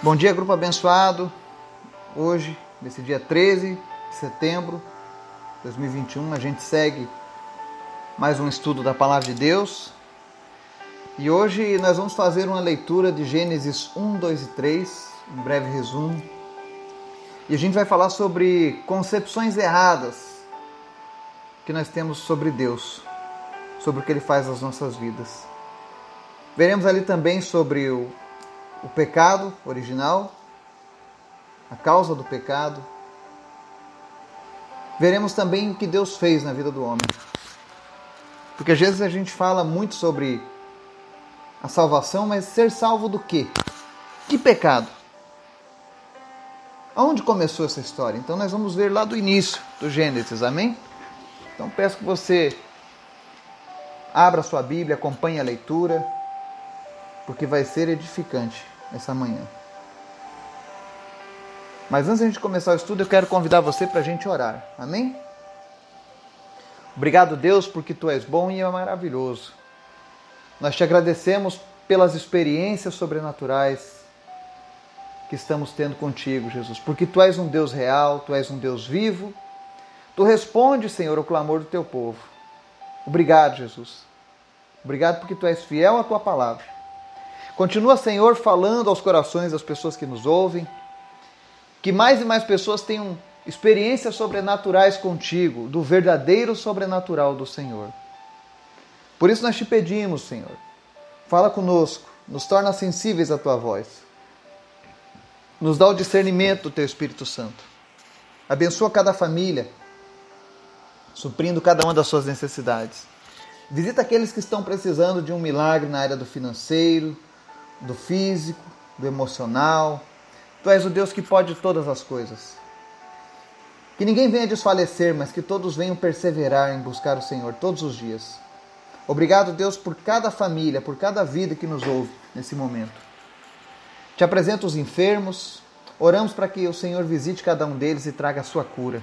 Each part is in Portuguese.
Bom dia, grupo abençoado. Hoje, nesse dia 13 de setembro de 2021, a gente segue mais um estudo da Palavra de Deus. E hoje nós vamos fazer uma leitura de Gênesis 1, 2 e 3, um breve resumo. E a gente vai falar sobre concepções erradas que nós temos sobre Deus, sobre o que Ele faz nas nossas vidas. Veremos ali também sobre o o pecado original, a causa do pecado. Veremos também o que Deus fez na vida do homem. Porque às vezes a gente fala muito sobre a salvação, mas ser salvo do quê? Que pecado? Aonde começou essa história? Então nós vamos ver lá do início do Gênesis, amém? Então peço que você abra sua Bíblia, acompanhe a leitura porque vai ser edificante essa manhã. Mas antes de a gente começar o estudo, eu quero convidar você para a gente orar. Amém? Obrigado, Deus, porque tu és bom e é maravilhoso. Nós te agradecemos pelas experiências sobrenaturais que estamos tendo contigo, Jesus, porque tu és um Deus real, tu és um Deus vivo. Tu responde, Senhor, o clamor do teu povo. Obrigado, Jesus. Obrigado porque tu és fiel à tua palavra. Continua, Senhor, falando aos corações das pessoas que nos ouvem, que mais e mais pessoas tenham experiências sobrenaturais contigo, do verdadeiro sobrenatural do Senhor. Por isso nós te pedimos, Senhor, fala conosco, nos torna sensíveis à tua voz. Nos dá o discernimento do teu Espírito Santo. Abençoa cada família, suprindo cada uma das suas necessidades. Visita aqueles que estão precisando de um milagre na área do financeiro, do físico, do emocional. Tu és o Deus que pode todas as coisas. Que ninguém venha desfalecer, mas que todos venham perseverar em buscar o Senhor todos os dias. Obrigado, Deus, por cada família, por cada vida que nos ouve nesse momento. Te apresento os enfermos, oramos para que o Senhor visite cada um deles e traga a sua cura,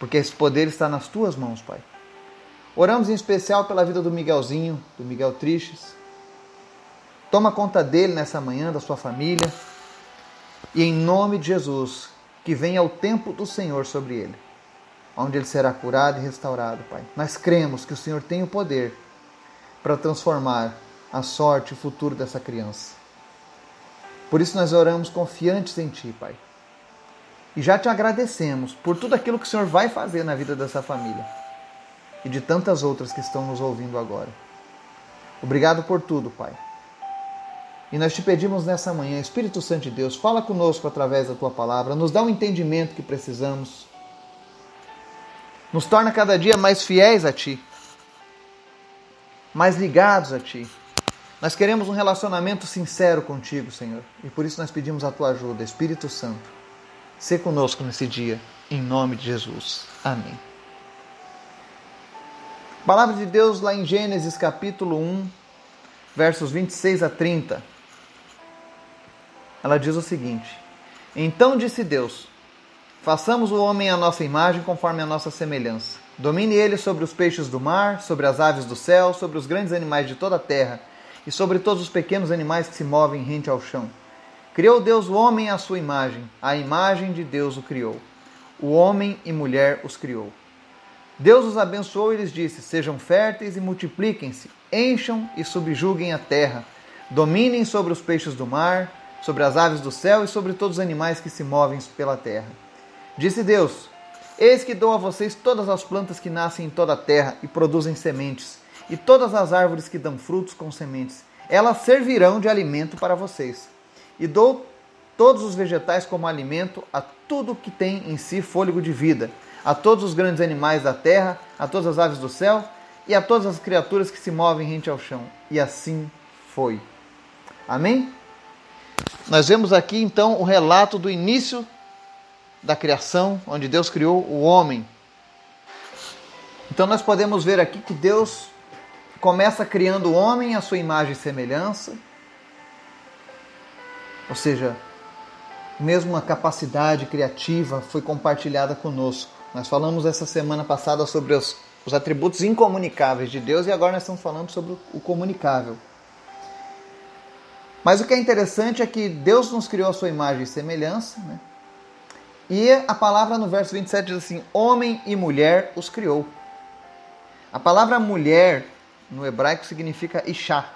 porque esse poder está nas tuas mãos, Pai. Oramos em especial pela vida do Miguelzinho, do Miguel Tristes, Toma conta dele nessa manhã, da sua família. E em nome de Jesus, que venha o tempo do Senhor sobre ele, onde ele será curado e restaurado, Pai. Nós cremos que o Senhor tem o poder para transformar a sorte e o futuro dessa criança. Por isso nós oramos confiantes em Ti, Pai. E já te agradecemos por tudo aquilo que o Senhor vai fazer na vida dessa família e de tantas outras que estão nos ouvindo agora. Obrigado por tudo, Pai. E nós te pedimos nessa manhã, Espírito Santo de Deus, fala conosco através da tua palavra, nos dá o entendimento que precisamos, nos torna cada dia mais fiéis a ti, mais ligados a ti. Nós queremos um relacionamento sincero contigo, Senhor, e por isso nós pedimos a tua ajuda, Espírito Santo. Se conosco nesse dia, em nome de Jesus. Amém. Palavra de Deus lá em Gênesis capítulo 1, versos 26 a 30 ela diz o seguinte: Então disse Deus: Façamos o homem à nossa imagem, conforme a nossa semelhança. Domine ele sobre os peixes do mar, sobre as aves do céu, sobre os grandes animais de toda a terra e sobre todos os pequenos animais que se movem rente ao chão. Criou Deus o homem à sua imagem, a imagem de Deus o criou. O homem e mulher os criou. Deus os abençoou e lhes disse: Sejam férteis e multipliquem-se, encham e subjuguem a terra, dominem sobre os peixes do mar sobre as aves do céu e sobre todos os animais que se movem pela terra. Disse Deus: Eis que dou a vocês todas as plantas que nascem em toda a terra e produzem sementes, e todas as árvores que dão frutos com sementes. Elas servirão de alimento para vocês. E dou todos os vegetais como alimento a tudo que tem em si fôlego de vida, a todos os grandes animais da terra, a todas as aves do céu e a todas as criaturas que se movem rente ao chão. E assim foi. Amém? Nós vemos aqui então o relato do início da criação, onde Deus criou o homem. Então nós podemos ver aqui que Deus começa criando o homem à sua imagem e semelhança. Ou seja, mesmo uma capacidade criativa foi compartilhada conosco. Nós falamos essa semana passada sobre os, os atributos incomunicáveis de Deus e agora nós estamos falando sobre o comunicável. Mas o que é interessante é que Deus nos criou a sua imagem e semelhança, né? E a palavra no verso 27 diz assim: Homem e mulher os criou. A palavra mulher no hebraico significa Ishá,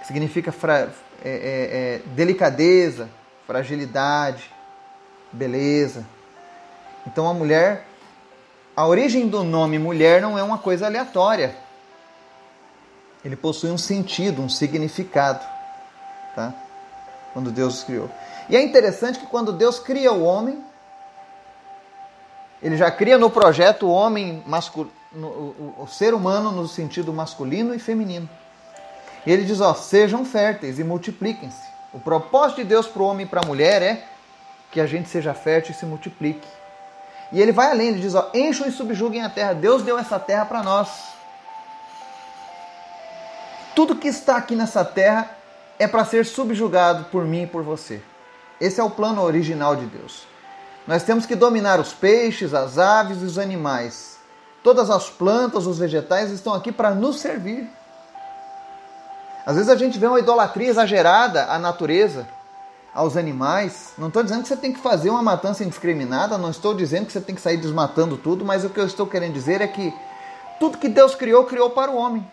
que significa fra, é, é, é, delicadeza, fragilidade, beleza. Então a mulher, a origem do nome mulher não é uma coisa aleatória. Ele possui um sentido, um significado, tá? Quando Deus criou. E é interessante que quando Deus cria o homem, ele já cria no projeto o homem masculino, o, o, ser humano no sentido masculino e feminino. E ele diz: ó, sejam férteis e multipliquem-se. O propósito de Deus para o homem e para a mulher é que a gente seja fértil e se multiplique. E ele vai além, ele diz: ó, encham e subjuguem a terra. Deus deu essa terra para nós. Tudo que está aqui nessa terra é para ser subjugado por mim e por você. Esse é o plano original de Deus. Nós temos que dominar os peixes, as aves e os animais. Todas as plantas, os vegetais estão aqui para nos servir. Às vezes a gente vê uma idolatria exagerada à natureza, aos animais. Não estou dizendo que você tem que fazer uma matança indiscriminada, não estou dizendo que você tem que sair desmatando tudo, mas o que eu estou querendo dizer é que tudo que Deus criou, criou para o homem.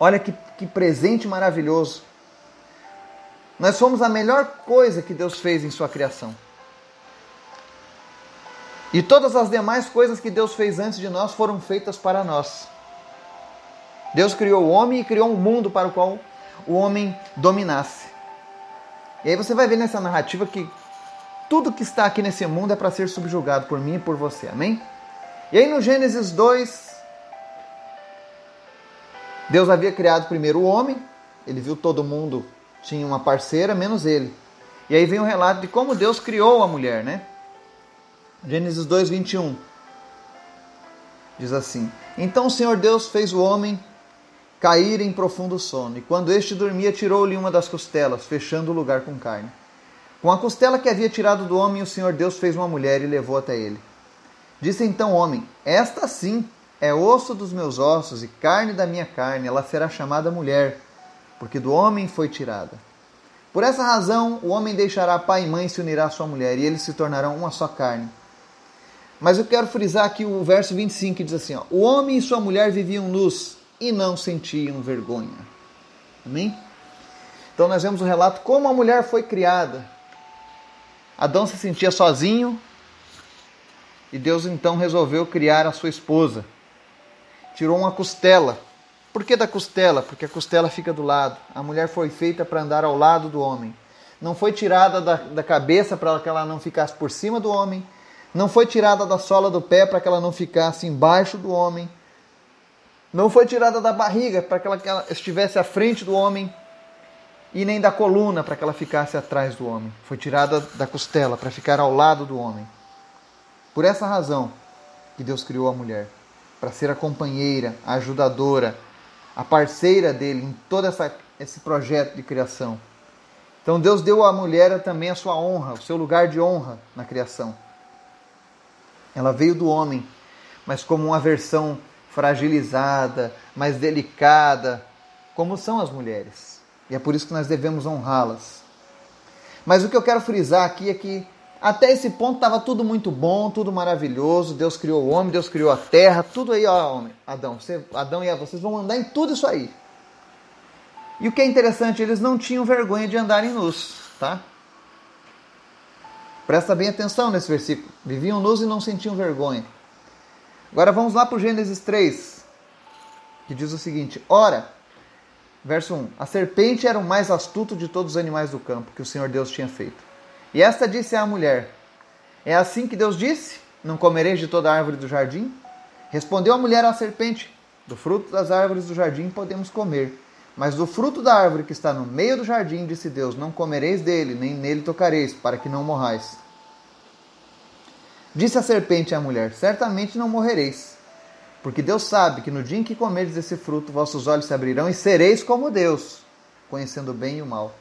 Olha que, que presente maravilhoso. Nós somos a melhor coisa que Deus fez em sua criação. E todas as demais coisas que Deus fez antes de nós foram feitas para nós. Deus criou o homem e criou um mundo para o qual o homem dominasse. E aí você vai ver nessa narrativa que tudo que está aqui nesse mundo é para ser subjugado por mim e por você. Amém? E aí no Gênesis 2, Deus havia criado primeiro o homem, ele viu todo mundo tinha uma parceira, menos ele. E aí vem o um relato de como Deus criou a mulher, né? Gênesis 2, 21. Diz assim: Então o Senhor Deus fez o homem cair em profundo sono, e quando este dormia, tirou-lhe uma das costelas, fechando o lugar com carne. Com a costela que havia tirado do homem, o Senhor Deus fez uma mulher e levou até ele. Disse então o homem: Esta sim é osso dos meus ossos e carne da minha carne, ela será chamada mulher porque do homem foi tirada. Por essa razão, o homem deixará pai e mãe e se unirá à sua mulher, e eles se tornarão uma só carne. Mas eu quero frisar aqui o verso 25 que diz assim: ó, O homem e sua mulher viviam nus e não sentiam vergonha. Amém? Então nós vemos o relato como a mulher foi criada. Adão se sentia sozinho e Deus então resolveu criar a sua esposa. Tirou uma costela por que da costela? Porque a costela fica do lado. A mulher foi feita para andar ao lado do homem. Não foi tirada da, da cabeça para que ela não ficasse por cima do homem. Não foi tirada da sola do pé para que ela não ficasse embaixo do homem. Não foi tirada da barriga para que que ela estivesse à frente do homem. E nem da coluna para que ela ficasse atrás do homem. Foi tirada da costela para ficar ao lado do homem. Por essa razão que Deus criou a mulher para ser a companheira, a ajudadora, a parceira dele em todo essa, esse projeto de criação. Então Deus deu à mulher também a sua honra, o seu lugar de honra na criação. Ela veio do homem, mas como uma versão fragilizada, mais delicada, como são as mulheres. E é por isso que nós devemos honrá-las. Mas o que eu quero frisar aqui é que até esse ponto estava tudo muito bom, tudo maravilhoso. Deus criou o homem, Deus criou a terra, tudo aí, ó, homem. Adão, você, Adão e Eva, vocês vão andar em tudo isso aí. E o que é interessante, eles não tinham vergonha de andarem nus, tá? Presta bem atenção nesse versículo. Viviam nus e não sentiam vergonha. Agora vamos lá para o Gênesis 3, que diz o seguinte: Ora, verso 1: A serpente era o mais astuto de todos os animais do campo que o Senhor Deus tinha feito. E esta disse à mulher: É assim que Deus disse: Não comereis de toda árvore do jardim? Respondeu a mulher à serpente: Do fruto das árvores do jardim podemos comer. Mas do fruto da árvore que está no meio do jardim, disse Deus: Não comereis dele, nem nele tocareis, para que não morrais. Disse a serpente à mulher: Certamente não morrereis, porque Deus sabe que no dia em que comerdes esse fruto, vossos olhos se abrirão e sereis como Deus, conhecendo o bem e o mal.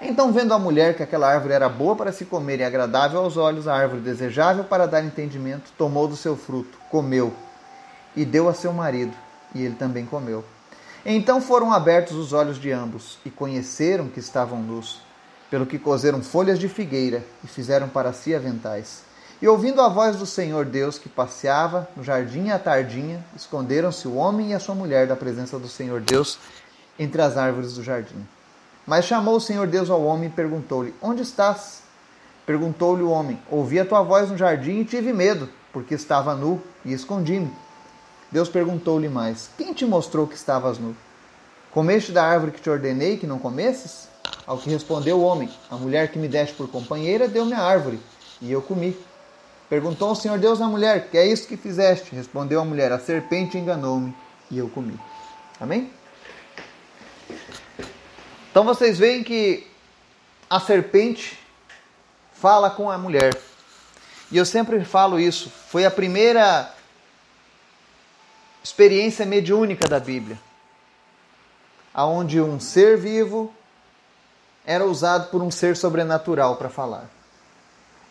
Então, vendo a mulher que aquela árvore era boa para se comer e agradável aos olhos, a árvore desejável para dar entendimento, tomou do seu fruto, comeu e deu a seu marido, e ele também comeu. Então foram abertos os olhos de ambos e conheceram que estavam nus, pelo que coseram folhas de figueira e fizeram para si aventais. E ouvindo a voz do Senhor Deus que passeava no jardim à tardinha, esconderam-se o homem e a sua mulher da presença do Senhor Deus entre as árvores do jardim. Mas chamou o Senhor Deus ao homem e perguntou-lhe: Onde estás? Perguntou-lhe o homem: Ouvi a tua voz no jardim e tive medo, porque estava nu e escondi-me. Deus perguntou-lhe mais: Quem te mostrou que estavas nu? Comeste da árvore que te ordenei que não comesses? Ao que respondeu o homem: A mulher que me deste por companheira deu-me a árvore, e eu comi. Perguntou o Senhor Deus à mulher: Que é isso que fizeste? Respondeu a mulher: A serpente enganou-me, e eu comi. Amém? Então vocês veem que a serpente fala com a mulher. E eu sempre falo isso. Foi a primeira experiência mediúnica da Bíblia, aonde um ser vivo era usado por um ser sobrenatural para falar.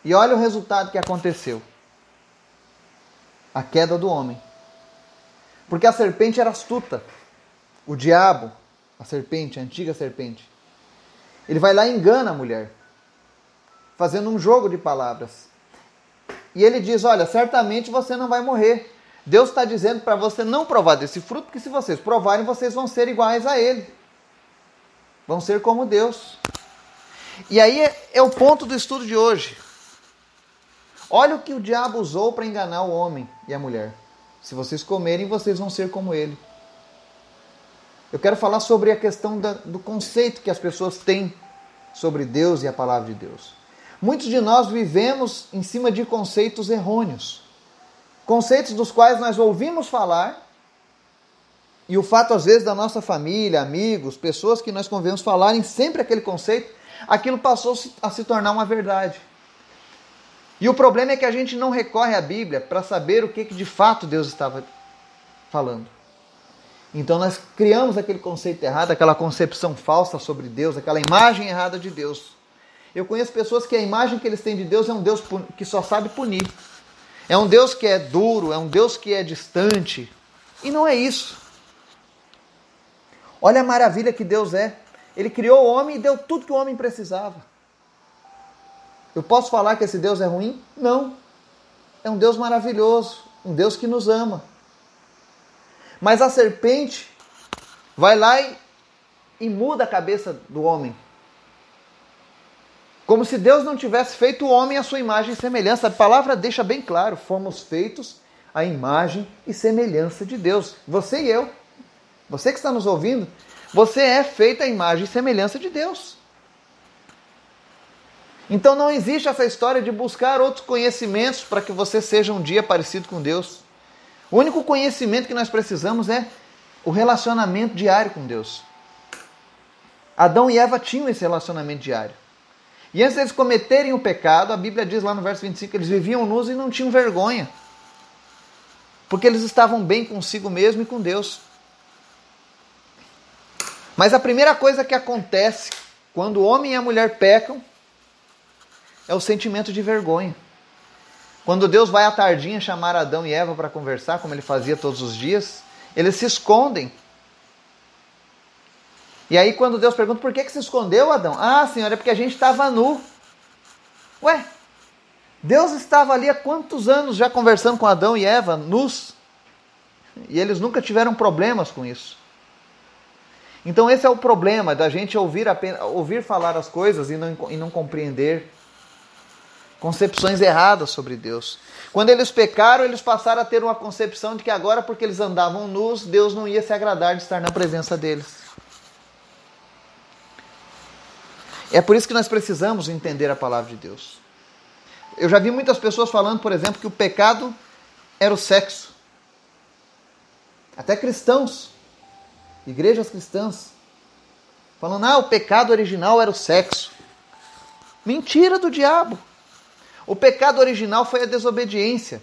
E olha o resultado que aconteceu: a queda do homem. Porque a serpente era astuta. O diabo, a serpente, a antiga serpente, ele vai lá e engana a mulher fazendo um jogo de palavras. E ele diz: Olha, certamente você não vai morrer. Deus está dizendo para você não provar desse fruto, porque se vocês provarem, vocês vão ser iguais a Ele. Vão ser como Deus. E aí é, é o ponto do estudo de hoje. Olha o que o diabo usou para enganar o homem e a mulher. Se vocês comerem, vocês vão ser como ele. Eu quero falar sobre a questão da, do conceito que as pessoas têm sobre Deus e a palavra de Deus. Muitos de nós vivemos em cima de conceitos errôneos. Conceitos dos quais nós ouvimos falar, e o fato, às vezes, da nossa família, amigos, pessoas que nós convivemos falarem sempre aquele conceito, aquilo passou a se tornar uma verdade. E o problema é que a gente não recorre à Bíblia para saber o que, que de fato Deus estava falando. Então nós criamos aquele conceito errado, aquela concepção falsa sobre Deus, aquela imagem errada de Deus. Eu conheço pessoas que a imagem que eles têm de Deus é um Deus que só sabe punir. É um Deus que é duro, é um Deus que é distante. E não é isso. Olha a maravilha que Deus é. Ele criou o homem e deu tudo que o homem precisava. Eu posso falar que esse Deus é ruim? Não. É um Deus maravilhoso, um Deus que nos ama. Mas a serpente vai lá e, e muda a cabeça do homem. Como se Deus não tivesse feito o homem à sua imagem e semelhança. A palavra deixa bem claro: fomos feitos à imagem e semelhança de Deus. Você e eu. Você que está nos ouvindo, você é feito à imagem e semelhança de Deus. Então não existe essa história de buscar outros conhecimentos para que você seja um dia parecido com Deus. O único conhecimento que nós precisamos é o relacionamento diário com Deus. Adão e Eva tinham esse relacionamento diário. E antes deles cometerem o pecado, a Bíblia diz lá no verso 25 que eles viviam nus e não tinham vergonha. Porque eles estavam bem consigo mesmo e com Deus. Mas a primeira coisa que acontece quando o homem e a mulher pecam é o sentimento de vergonha. Quando Deus vai à tardinha chamar Adão e Eva para conversar, como ele fazia todos os dias, eles se escondem e aí, quando Deus pergunta por que, que se escondeu, Adão? Ah, Senhor, é porque a gente estava nu. Ué, Deus estava ali há quantos anos já conversando com Adão e Eva, nus? E eles nunca tiveram problemas com isso. Então, esse é o problema da gente ouvir, ouvir falar as coisas e não, e não compreender concepções erradas sobre Deus. Quando eles pecaram, eles passaram a ter uma concepção de que agora, porque eles andavam nus, Deus não ia se agradar de estar na presença deles. É por isso que nós precisamos entender a palavra de Deus. Eu já vi muitas pessoas falando, por exemplo, que o pecado era o sexo. Até cristãos, igrejas cristãs, falando: ah, o pecado original era o sexo. Mentira do diabo. O pecado original foi a desobediência.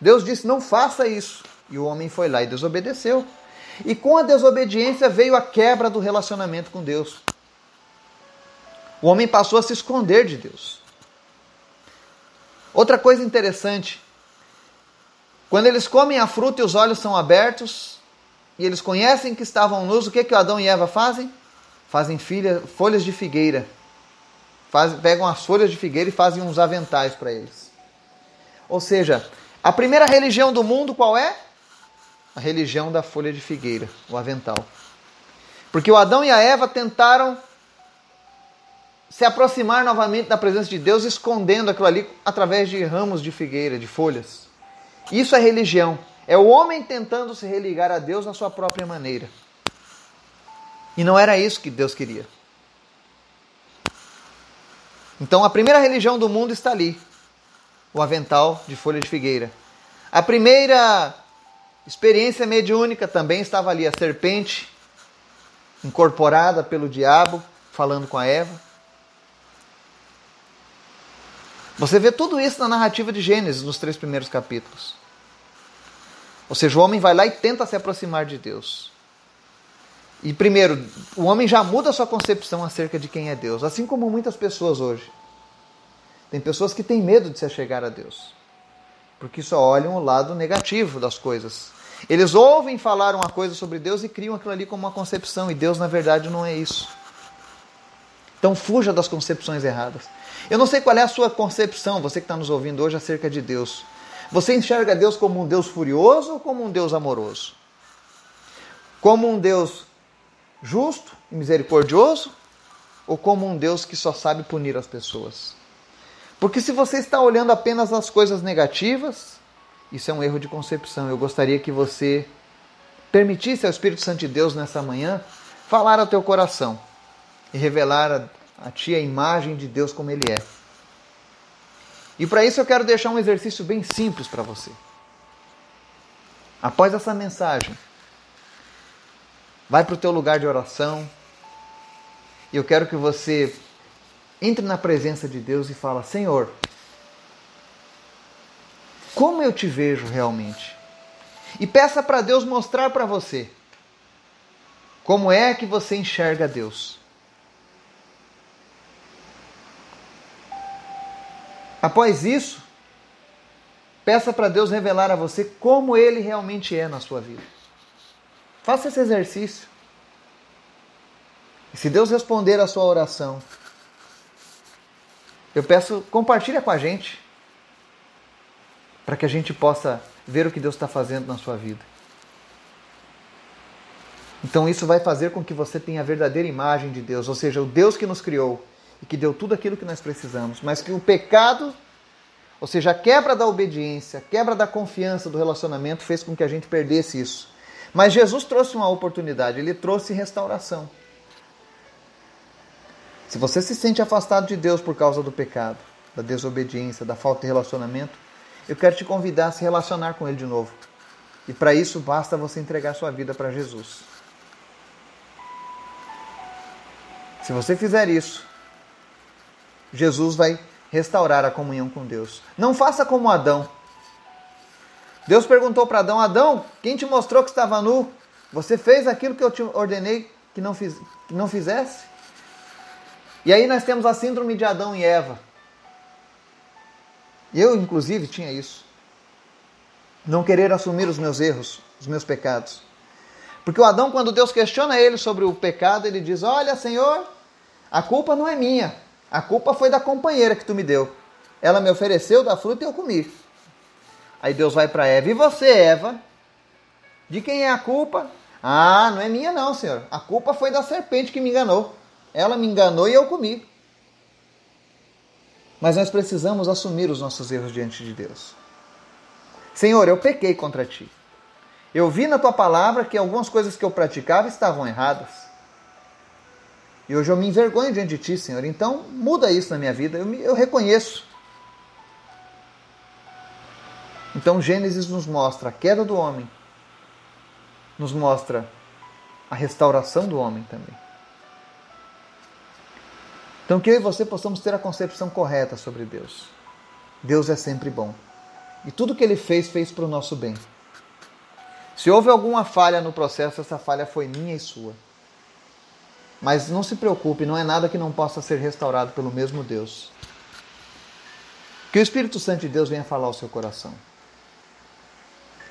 Deus disse: não faça isso. E o homem foi lá e desobedeceu. E com a desobediência veio a quebra do relacionamento com Deus. O homem passou a se esconder de Deus. Outra coisa interessante, quando eles comem a fruta e os olhos são abertos, e eles conhecem que estavam nus, o que, que Adão e Eva fazem? Fazem filha, folhas de figueira. Faz, pegam as folhas de figueira e fazem uns aventais para eles. Ou seja, a primeira religião do mundo qual é? A religião da folha de figueira, o avental. Porque o Adão e a Eva tentaram se aproximar novamente da presença de Deus, escondendo aquilo ali através de ramos de figueira, de folhas. Isso é religião. É o homem tentando se religar a Deus na sua própria maneira. E não era isso que Deus queria. Então a primeira religião do mundo está ali o avental de folha de figueira. A primeira experiência mediúnica também estava ali a serpente incorporada pelo diabo falando com a Eva. Você vê tudo isso na narrativa de Gênesis, nos três primeiros capítulos. Ou seja, o homem vai lá e tenta se aproximar de Deus. E primeiro, o homem já muda a sua concepção acerca de quem é Deus, assim como muitas pessoas hoje. Tem pessoas que têm medo de se achegar a Deus, porque só olham o lado negativo das coisas. Eles ouvem falar uma coisa sobre Deus e criam aquilo ali como uma concepção, e Deus na verdade não é isso. Então fuja das concepções erradas. Eu não sei qual é a sua concepção, você que está nos ouvindo hoje, acerca de Deus. Você enxerga Deus como um Deus furioso ou como um Deus amoroso? Como um Deus justo e misericordioso ou como um Deus que só sabe punir as pessoas? Porque se você está olhando apenas as coisas negativas, isso é um erro de concepção. Eu gostaria que você permitisse ao Espírito Santo de Deus nessa manhã falar ao teu coração e revelar a, a ti a imagem de Deus como ele é. E para isso eu quero deixar um exercício bem simples para você. Após essa mensagem, vai para o teu lugar de oração e eu quero que você entre na presença de Deus e fala: Senhor, como eu te vejo realmente? E peça para Deus mostrar para você como é que você enxerga Deus. Após isso, peça para Deus revelar a você como Ele realmente é na sua vida. Faça esse exercício. E se Deus responder a sua oração, eu peço, compartilha com a gente, para que a gente possa ver o que Deus está fazendo na sua vida. Então isso vai fazer com que você tenha a verdadeira imagem de Deus, ou seja, o Deus que nos criou e que deu tudo aquilo que nós precisamos, mas que o pecado, ou seja, a quebra da obediência, a quebra da confiança do relacionamento fez com que a gente perdesse isso. Mas Jesus trouxe uma oportunidade, ele trouxe restauração. Se você se sente afastado de Deus por causa do pecado, da desobediência, da falta de relacionamento, eu quero te convidar a se relacionar com Ele de novo. E para isso basta você entregar sua vida para Jesus. Se você fizer isso, Jesus vai restaurar a comunhão com Deus. Não faça como Adão. Deus perguntou para Adão: Adão, quem te mostrou que estava nu? Você fez aquilo que eu te ordenei que não, fiz, que não fizesse? E aí nós temos a síndrome de Adão e Eva. Eu, inclusive, tinha isso. Não querer assumir os meus erros, os meus pecados. Porque o Adão, quando Deus questiona ele sobre o pecado, ele diz: Olha, Senhor, a culpa não é minha. A culpa foi da companheira que tu me deu. Ela me ofereceu da fruta e eu comi. Aí Deus vai para Eva: E você, Eva? De quem é a culpa? Ah, não é minha, não, Senhor. A culpa foi da serpente que me enganou. Ela me enganou e eu comi. Mas nós precisamos assumir os nossos erros diante de Deus. Senhor, eu pequei contra ti. Eu vi na tua palavra que algumas coisas que eu praticava estavam erradas. E hoje eu me envergonho diante de ti, Senhor. Então, muda isso na minha vida. Eu, me, eu reconheço. Então, Gênesis nos mostra a queda do homem, nos mostra a restauração do homem também. Então, que eu e você possamos ter a concepção correta sobre Deus. Deus é sempre bom. E tudo que ele fez, fez para o nosso bem. Se houve alguma falha no processo, essa falha foi minha e sua. Mas não se preocupe, não é nada que não possa ser restaurado pelo mesmo Deus. Que o Espírito Santo de Deus venha falar ao seu coração.